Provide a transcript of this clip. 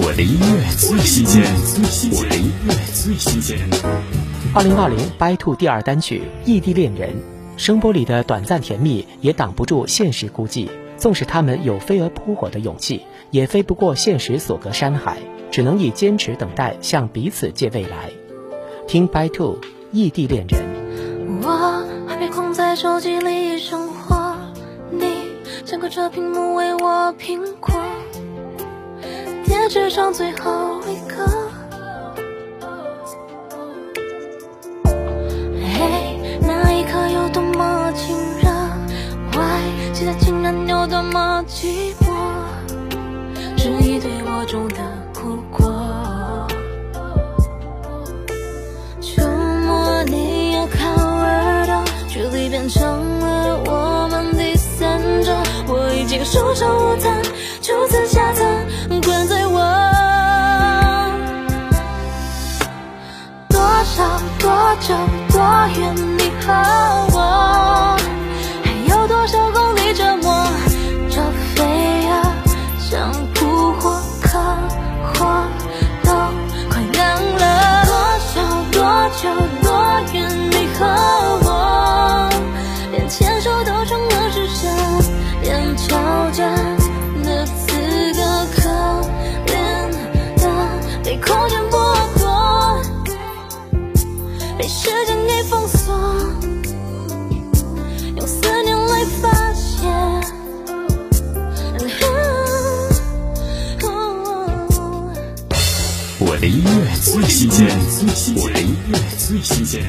我的音乐最新鲜，我的音乐最新鲜。二零二零 by two 第二单曲《异地恋人》，声波里的短暂甜蜜也挡不住现实孤寂。纵使他们有飞蛾扑火的勇气，也飞不过现实所隔山海，只能以坚持等待向彼此借未来。听 by two《异地恋人》。我还被困在手机里生活，你想隔着屏幕为我苹果。纸上最后一个，嘿，那一刻有多么亲热，，Why，现在竟然有多么寂寞，是一堆我种的苦果。触摸你要靠耳朵，距离变成了我们第三者，我已经束手无策，就此下层到。多久多远？你时间给封锁，用思念来发泄。我的音乐最新鲜，我的音乐最新鲜。